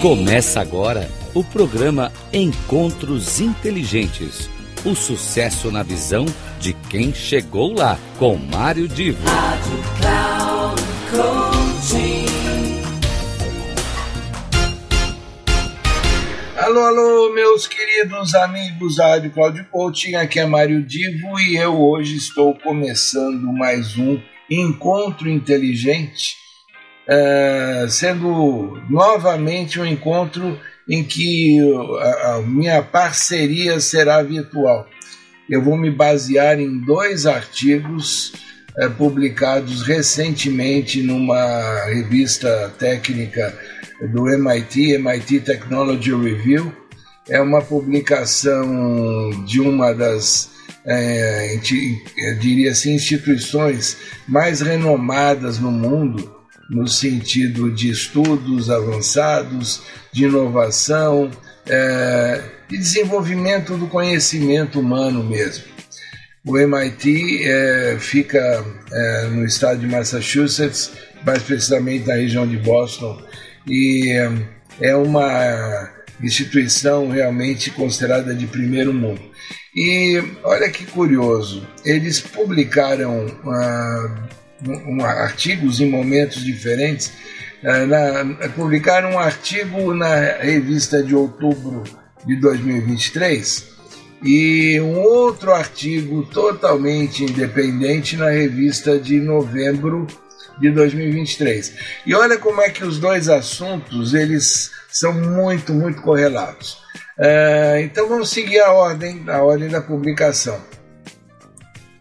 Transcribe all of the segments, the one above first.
Começa agora o programa Encontros Inteligentes. O sucesso na visão de quem chegou lá, com Mário Divo. Rádio Cloud Alô, alô, meus queridos amigos da Rádio Cláudio Coaching, aqui é Mário Divo e eu hoje estou começando mais um Encontro Inteligente, uh, sendo novamente um encontro em que a, a minha parceria será virtual. Eu vou me basear em dois artigos uh, publicados recentemente numa revista técnica do MIT, MIT Technology Review. É uma publicação de uma das, é, diria assim, instituições mais renomadas no mundo, no sentido de estudos avançados, de inovação, é, de desenvolvimento do conhecimento humano mesmo. O MIT é, fica é, no estado de Massachusetts, mais precisamente na região de Boston, e é uma instituição realmente considerada de primeiro mundo. E olha que curioso, eles publicaram uh, artigos em momentos diferentes. Uh, na, publicaram um artigo na revista de outubro de 2023 e um outro artigo totalmente independente na revista de novembro de 2023. E olha como é que os dois assuntos eles são muito, muito correlatos. Uh, então vamos seguir a ordem, a ordem da publicação.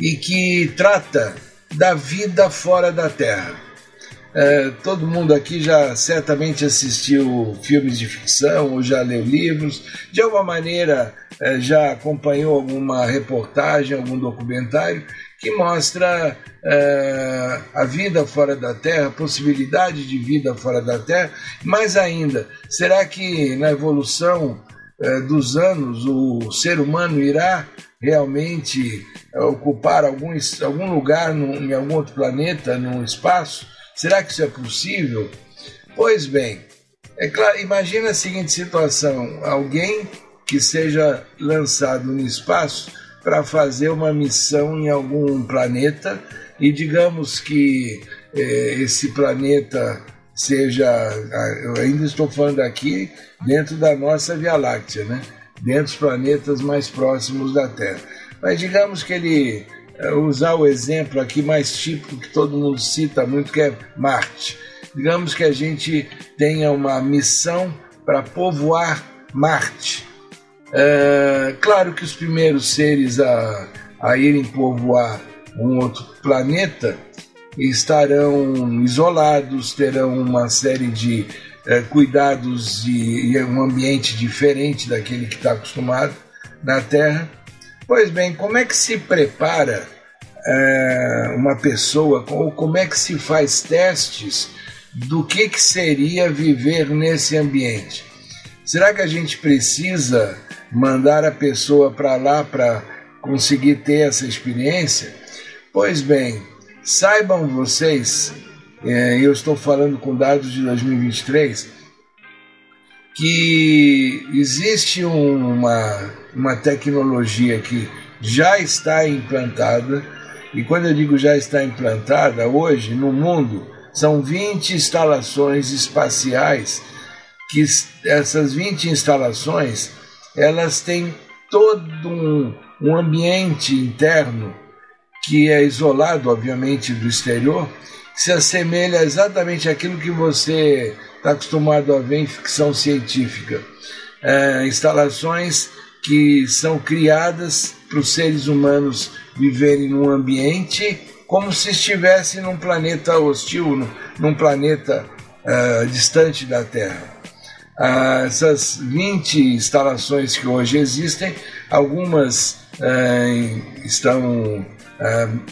E que trata da vida fora da Terra. Uh, todo mundo aqui já certamente assistiu filmes de ficção ou já leu livros, de alguma maneira uh, já acompanhou alguma reportagem, algum documentário que mostra uh, a vida fora da Terra, a possibilidade de vida fora da Terra. Mais ainda, será que na evolução uh, dos anos o ser humano irá realmente uh, ocupar algum, algum lugar em algum outro planeta, no espaço? Será que isso é possível? Pois bem, é claro, imagina a seguinte situação: alguém que seja lançado no espaço para fazer uma missão em algum planeta e digamos que eh, esse planeta seja, eu ainda estou falando aqui dentro da nossa Via Láctea, né? Dentro dos planetas mais próximos da Terra. Mas digamos que ele eh, usar o exemplo aqui mais típico que todo mundo cita muito, que é Marte. Digamos que a gente tenha uma missão para povoar Marte. É, claro que os primeiros seres a, a irem povoar um outro planeta estarão isolados, terão uma série de é, cuidados e, e um ambiente diferente daquele que está acostumado na Terra. Pois bem, como é que se prepara é, uma pessoa, ou como é que se faz testes do que, que seria viver nesse ambiente? Será que a gente precisa mandar a pessoa para lá para conseguir ter essa experiência? Pois bem, saibam vocês, é, eu estou falando com dados de 2023, que existe uma, uma tecnologia que já está implantada, e quando eu digo já está implantada, hoje no mundo são 20 instalações espaciais, que essas 20 instalações elas têm todo um, um ambiente interno que é isolado, obviamente, do exterior, se assemelha exatamente àquilo que você está acostumado a ver em ficção científica. É, instalações que são criadas para os seres humanos viverem num ambiente como se estivessem num planeta hostil, num planeta uh, distante da Terra. Ah, essas 20 instalações que hoje existem, algumas ah, estão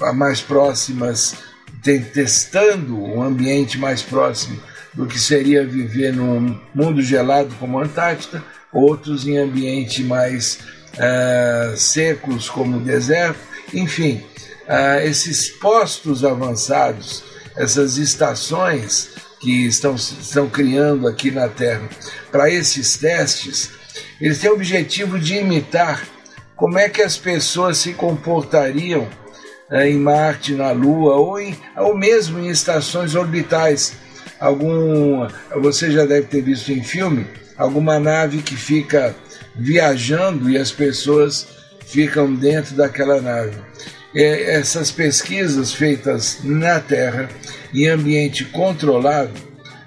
ah, mais próximas, testando um ambiente mais próximo do que seria viver num mundo gelado como a Antártida, outros em ambiente mais secos como o deserto, enfim, esses postos avançados, essas estações que estão, estão criando aqui na Terra para esses testes, eles têm o objetivo de imitar como é que as pessoas se comportariam em Marte, na Lua, ou, em, ou mesmo em estações orbitais. Algum, você já deve ter visto em filme alguma nave que fica viajando e as pessoas ficam dentro daquela nave. Essas pesquisas feitas na Terra, em ambiente controlado,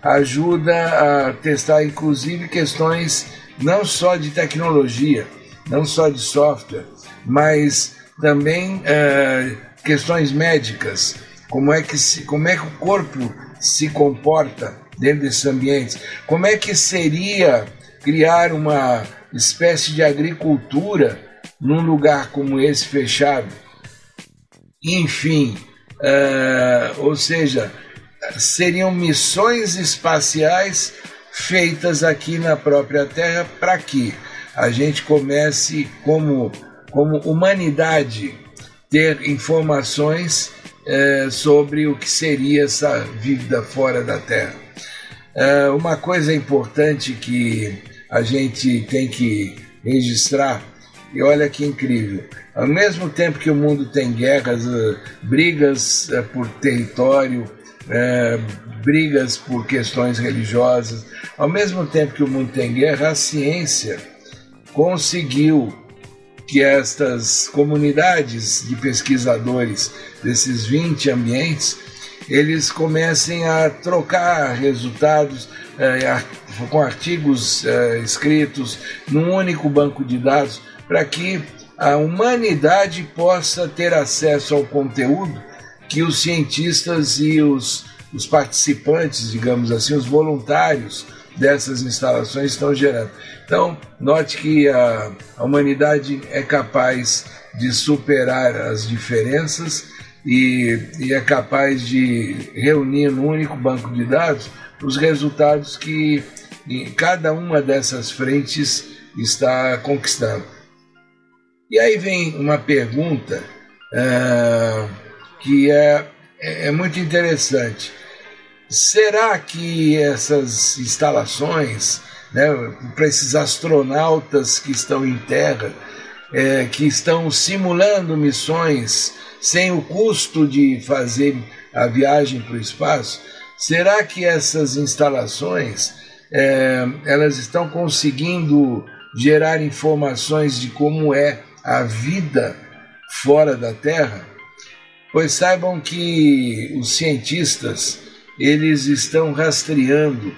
ajuda a testar inclusive questões não só de tecnologia, não só de software, mas também uh, questões médicas, como é que se, como é que o corpo se comporta dentro desses ambientes, como é que seria criar uma espécie de agricultura num lugar como esse fechado. Enfim, uh, ou seja, seriam missões espaciais feitas aqui na própria Terra para que a gente comece como, como humanidade ter informações eh, sobre o que seria essa vida fora da Terra. Eh, uma coisa importante que a gente tem que registrar, e olha que incrível, ao mesmo tempo que o mundo tem guerras, eh, brigas eh, por território, eh, brigas por questões religiosas, ao mesmo tempo que o mundo tem guerra, a ciência conseguiu que estas comunidades de pesquisadores desses 20 ambientes eles comecem a trocar resultados com artigos escritos num único banco de dados para que a humanidade possa ter acesso ao conteúdo que os cientistas e os, os participantes, digamos assim, os voluntários dessas instalações estão gerando. Então, note que a, a humanidade é capaz de superar as diferenças e, e, é capaz de reunir num único banco de dados os resultados que cada uma dessas frentes está conquistando. E aí vem uma pergunta uh, que é, é muito interessante. Será que essas instalações, né, para esses astronautas que estão em terra, é, que estão simulando missões sem o custo de fazer a viagem para o espaço, será que essas instalações é, elas estão conseguindo gerar informações de como é a vida fora da Terra? Pois saibam que os cientistas eles estão rastreando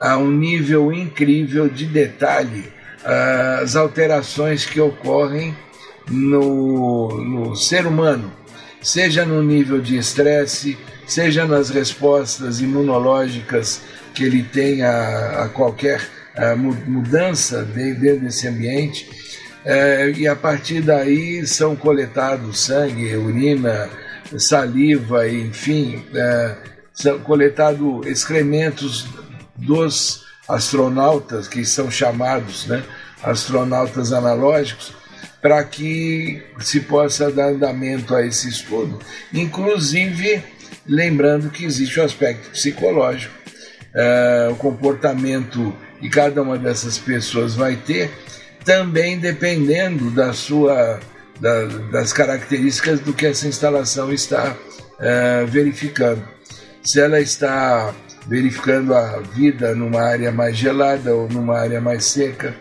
a um nível incrível de detalhe as alterações que ocorrem no, no ser humano, seja no nível de estresse, seja nas respostas imunológicas que ele tem a, a qualquer a mudança dentro desse ambiente. É, e a partir daí são coletados sangue, urina, saliva, enfim, são coletados excrementos dos astronautas, que são chamados né, astronautas analógicos, para que se possa dar andamento a esse estudo, inclusive lembrando que existe o aspecto psicológico, uh, o comportamento que cada uma dessas pessoas vai ter, também dependendo da sua, da, das características do que essa instalação está uh, verificando. Se ela está verificando a vida numa área mais gelada ou numa área mais seca,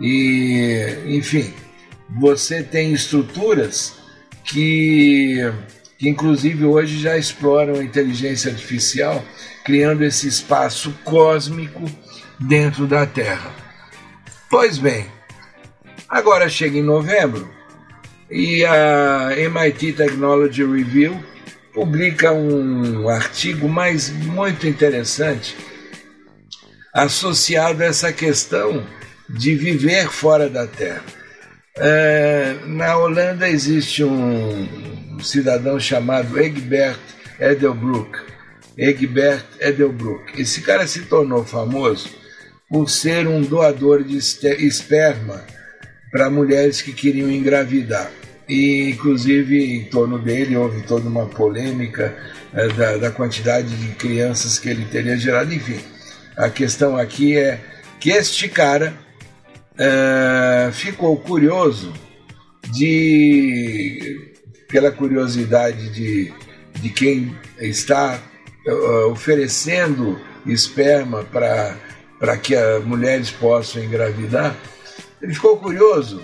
e enfim, você tem estruturas que que inclusive hoje já exploram a inteligência artificial, criando esse espaço cósmico dentro da Terra. Pois bem, agora chega em novembro e a MIT Technology Review publica um artigo mais muito interessante associado a essa questão de viver fora da Terra. É, na Holanda existe um cidadão chamado Egbert Edelbrook. Egbert Edelbrook. Esse cara se tornou famoso por ser um doador de esperma para mulheres que queriam engravidar. E inclusive em torno dele houve toda uma polêmica eh, da, da, quantidade de crianças que ele teria gerado. Enfim, a questão aqui é que este cara uh, ficou curioso de, pela curiosidade de, de quem está uh, oferecendo esperma para que as mulheres possam engravidar, ele ficou curioso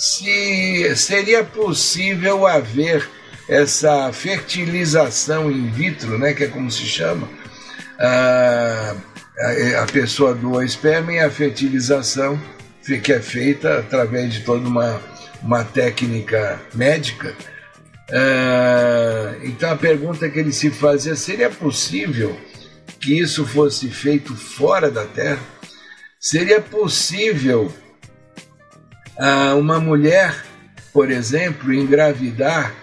se seria possível haver essa fertilização in vitro, né, que é como se chama, a, a, a pessoa doa esperma e a fertilização que é feita através de toda uma, uma técnica médica. Uh, então a pergunta que ele se fazia seria possível que isso fosse feito fora da Terra? Seria possível uh, uma mulher, por exemplo, engravidar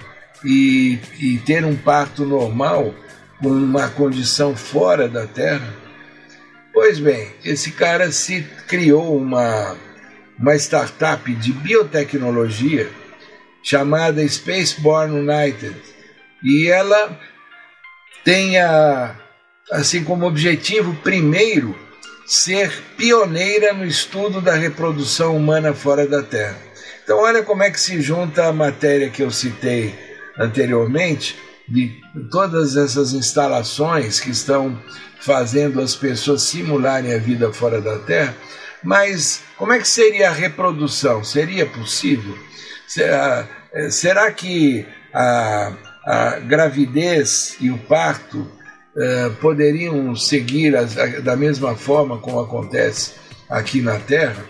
e, e ter um parto normal com uma condição fora da Terra? Pois bem, esse cara se criou uma, uma startup de biotecnologia chamada Spaceborne United e ela tem a, assim como objetivo primeiro ser pioneira no estudo da reprodução humana fora da Terra. Então olha como é que se junta a matéria que eu citei anteriormente de todas essas instalações que estão fazendo as pessoas simularem a vida fora da Terra, mas como é que seria a reprodução? Seria possível? Será, será que a, a gravidez e o parto uh, poderiam seguir as, a, da mesma forma como acontece aqui na Terra?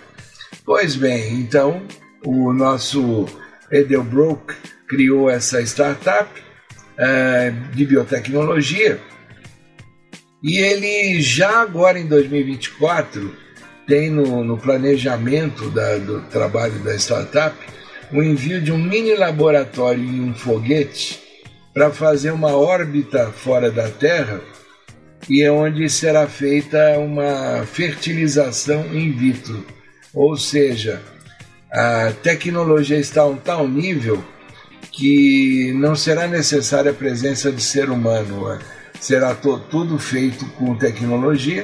Pois bem, então o nosso Edelbrook criou essa startup uh, de biotecnologia e ele já agora em 2024 tem no, no planejamento da, do trabalho da startup o envio de um mini laboratório em um foguete para fazer uma órbita fora da Terra e é onde será feita uma fertilização in vitro, ou seja, a tecnologia está a um tal nível que não será necessária a presença de ser humano, será tudo feito com tecnologia.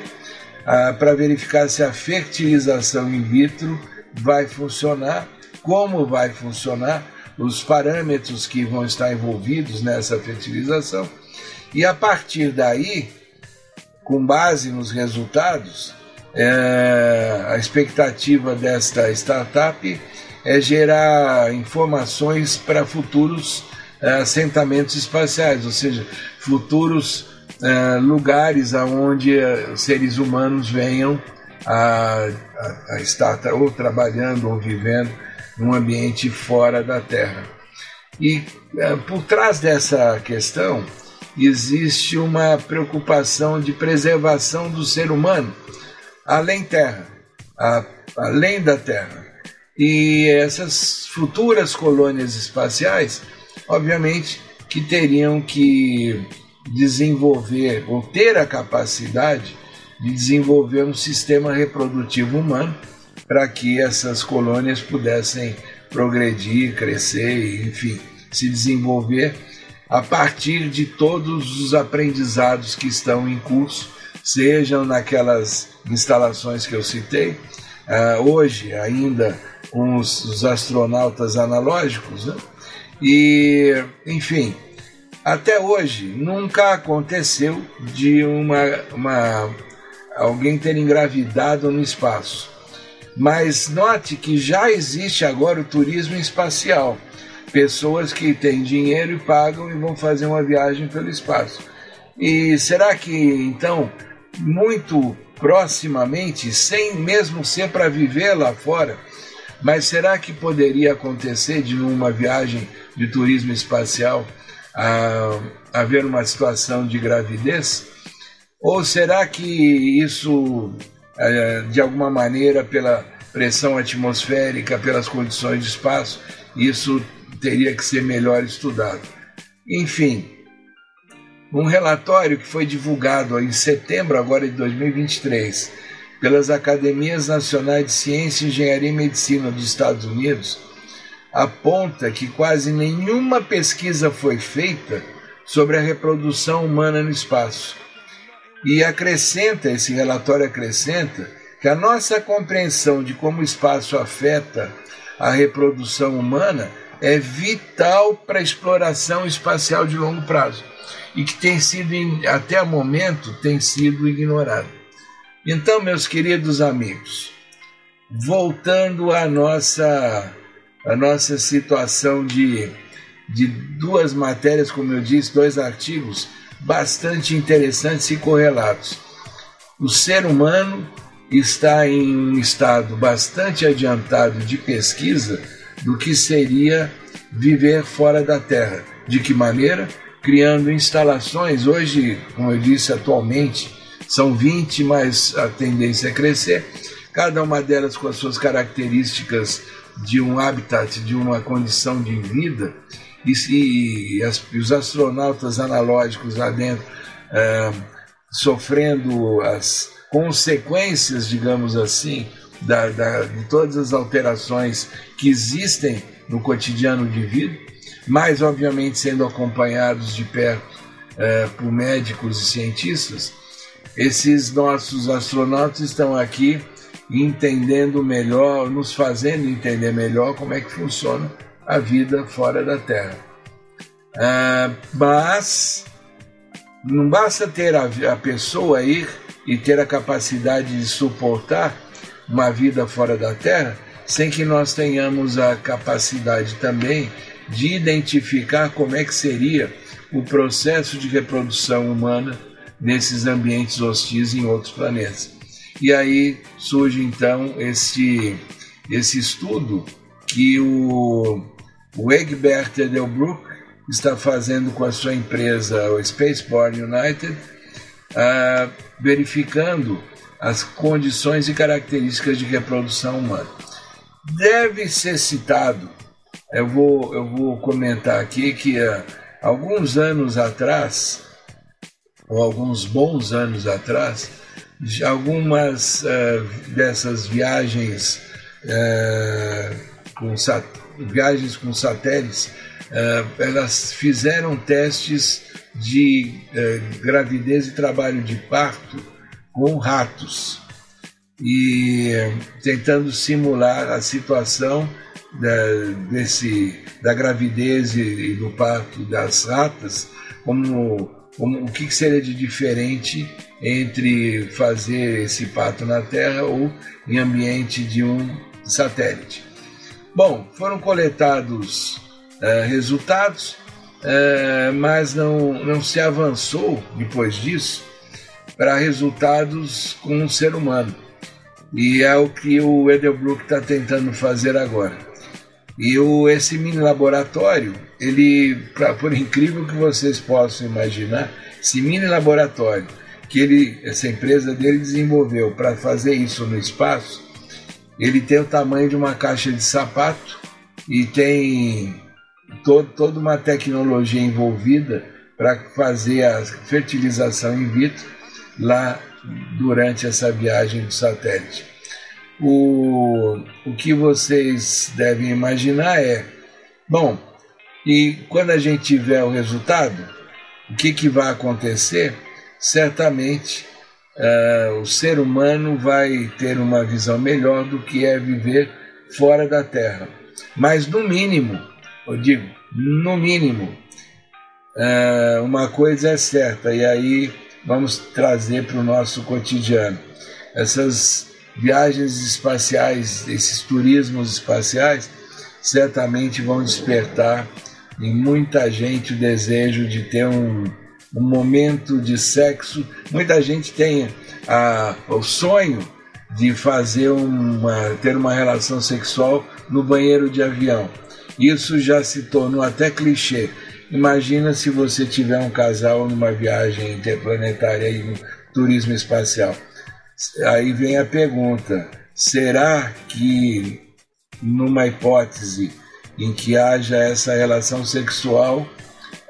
Ah, para verificar se a fertilização in vitro vai funcionar, como vai funcionar, os parâmetros que vão estar envolvidos nessa fertilização. E a partir daí, com base nos resultados, é, a expectativa desta startup é gerar informações para futuros é, assentamentos espaciais, ou seja, futuros é, lugares aonde é, seres humanos venham a, a, a estar ou trabalhando ou vivendo num ambiente fora da Terra. E é, por trás dessa questão existe uma preocupação de preservação do ser humano além Terra, a, além da Terra. E essas futuras colônias espaciais, obviamente, que teriam que desenvolver ou ter a capacidade de desenvolver um sistema reprodutivo humano para que essas colônias pudessem progredir, crescer, enfim, se desenvolver a partir de todos os aprendizados que estão em curso, sejam naquelas instalações que eu citei, uh, hoje ainda com os, os astronautas analógicos, né? e enfim, até hoje nunca aconteceu de uma, uma alguém ter engravidado no espaço. Mas note que já existe agora o turismo espacial. Pessoas que têm dinheiro e pagam e vão fazer uma viagem pelo espaço. E será que então, muito proximamente, sem mesmo ser para viver lá fora, mas será que poderia acontecer de uma viagem de turismo espacial a, haver uma situação de gravidez? Ou será que isso de alguma maneira, pela pressão atmosférica, pelas condições de espaço, isso teria que ser melhor estudado. Enfim, um relatório que foi divulgado em setembro agora de 2023 pelas Academias Nacionais de Ciência, Engenharia e Medicina dos Estados Unidos aponta que quase nenhuma pesquisa foi feita sobre a reprodução humana no espaço. E acrescenta, esse relatório acrescenta, que a nossa compreensão de como o espaço afeta a reprodução humana é vital para a exploração espacial de longo prazo e que tem sido, até o momento, tem sido ignorado. Então, meus queridos amigos, voltando à nossa, à nossa situação de, de duas matérias, como eu disse, dois artigos bastante interessantes e correlatos. O ser humano está em um estado bastante adiantado de pesquisa do que seria viver fora da Terra. De que maneira? Criando instalações, hoje, como eu disse atualmente, são 20, mas a tendência é crescer, cada uma delas com as suas características de um habitat, de uma condição de vida, e, e, as, os astronautas analógicos lá dentro uh, sofrendo as consequências, digamos assim, da, da, de todas as alterações que existem no cotidiano de vida, mas obviamente sendo acompanhados de perto uh, por médicos e cientistas, esses nossos astronautas estão aqui entendendo melhor, nos fazendo entender melhor como é que funciona a vida fora da Terra. Uh, mas não basta ter a, a pessoa ir e ter a capacidade de suportar uma vida fora da Terra, sem que nós tenhamos a capacidade também de identificar como é que seria o processo de reprodução humana nesses ambientes hostis em outros planetas. E aí surge então esse, esse estudo que o, o Egbert Edelbrook está fazendo com a sua empresa, o Spaceborne United, uh, verificando as condições e características de reprodução humana. Deve ser citado, eu vou, eu vou comentar aqui que uh, alguns anos atrás, ou alguns bons anos atrás, algumas uh, dessas viagens, com viagens com satélites, uh, elas fizeram testes de gravidez e trabalho de parto com ratos e tentando simular a situação da, desse, da gravidez e do parto das ratas como, como o que seria de diferente entre fazer esse pato na Terra ou em ambiente de um satélite. Bom, foram coletados uh, resultados, uh, mas não, não se avançou depois disso para resultados com um ser humano. E é o que o Edelbrook está tentando fazer agora. E o, esse mini laboratório, ele, pra, por incrível que vocês possam imaginar, esse mini laboratório que ele, essa empresa dele desenvolveu para fazer isso no espaço, ele tem o tamanho de uma caixa de sapato e tem todo, toda uma tecnologia envolvida para fazer a fertilização in vitro lá durante essa viagem do satélite. O, o que vocês devem imaginar é, bom, e quando a gente tiver o resultado, o que, que vai acontecer? certamente uh, o ser humano vai ter uma visão melhor do que é viver fora da Terra. Mas, no mínimo, eu digo, no mínimo, uh, uma coisa é certa, e aí vamos trazer para o nosso cotidiano. Essas viagens espaciais, esses turismos espaciais, certamente vão despertar em muita gente o desejo de ter um um momento de sexo. Muita gente tem a, o sonho de fazer uma, ter uma relação sexual no banheiro de avião. Isso já se tornou até clichê. Imagina se você tiver um casal numa viagem interplanetária e no turismo espacial. Aí vem a pergunta: será que numa hipótese em que haja essa relação sexual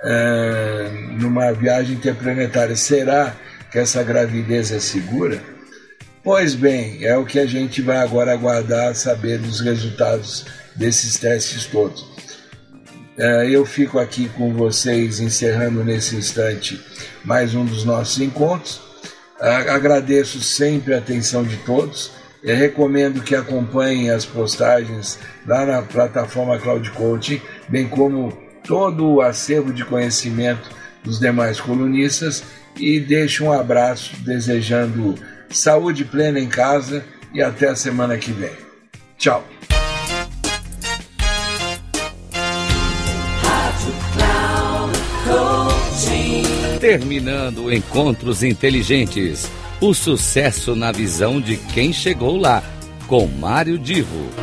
é, numa viagem interplanetária, será que essa gravidez é segura? Pois bem, é o que a gente vai agora aguardar saber dos resultados desses testes todos. É, eu fico aqui com vocês encerrando nesse instante mais um dos nossos encontros. Agradeço sempre a atenção de todos. Eu recomendo que acompanhem as postagens lá na plataforma Cloud Coaching, bem como todo o acervo de conhecimento dos demais colunistas e deixo um abraço desejando saúde plena em casa e até a semana que vem. Tchau. Terminando Encontros Inteligentes. O sucesso na visão de quem chegou lá, com Mário Divo.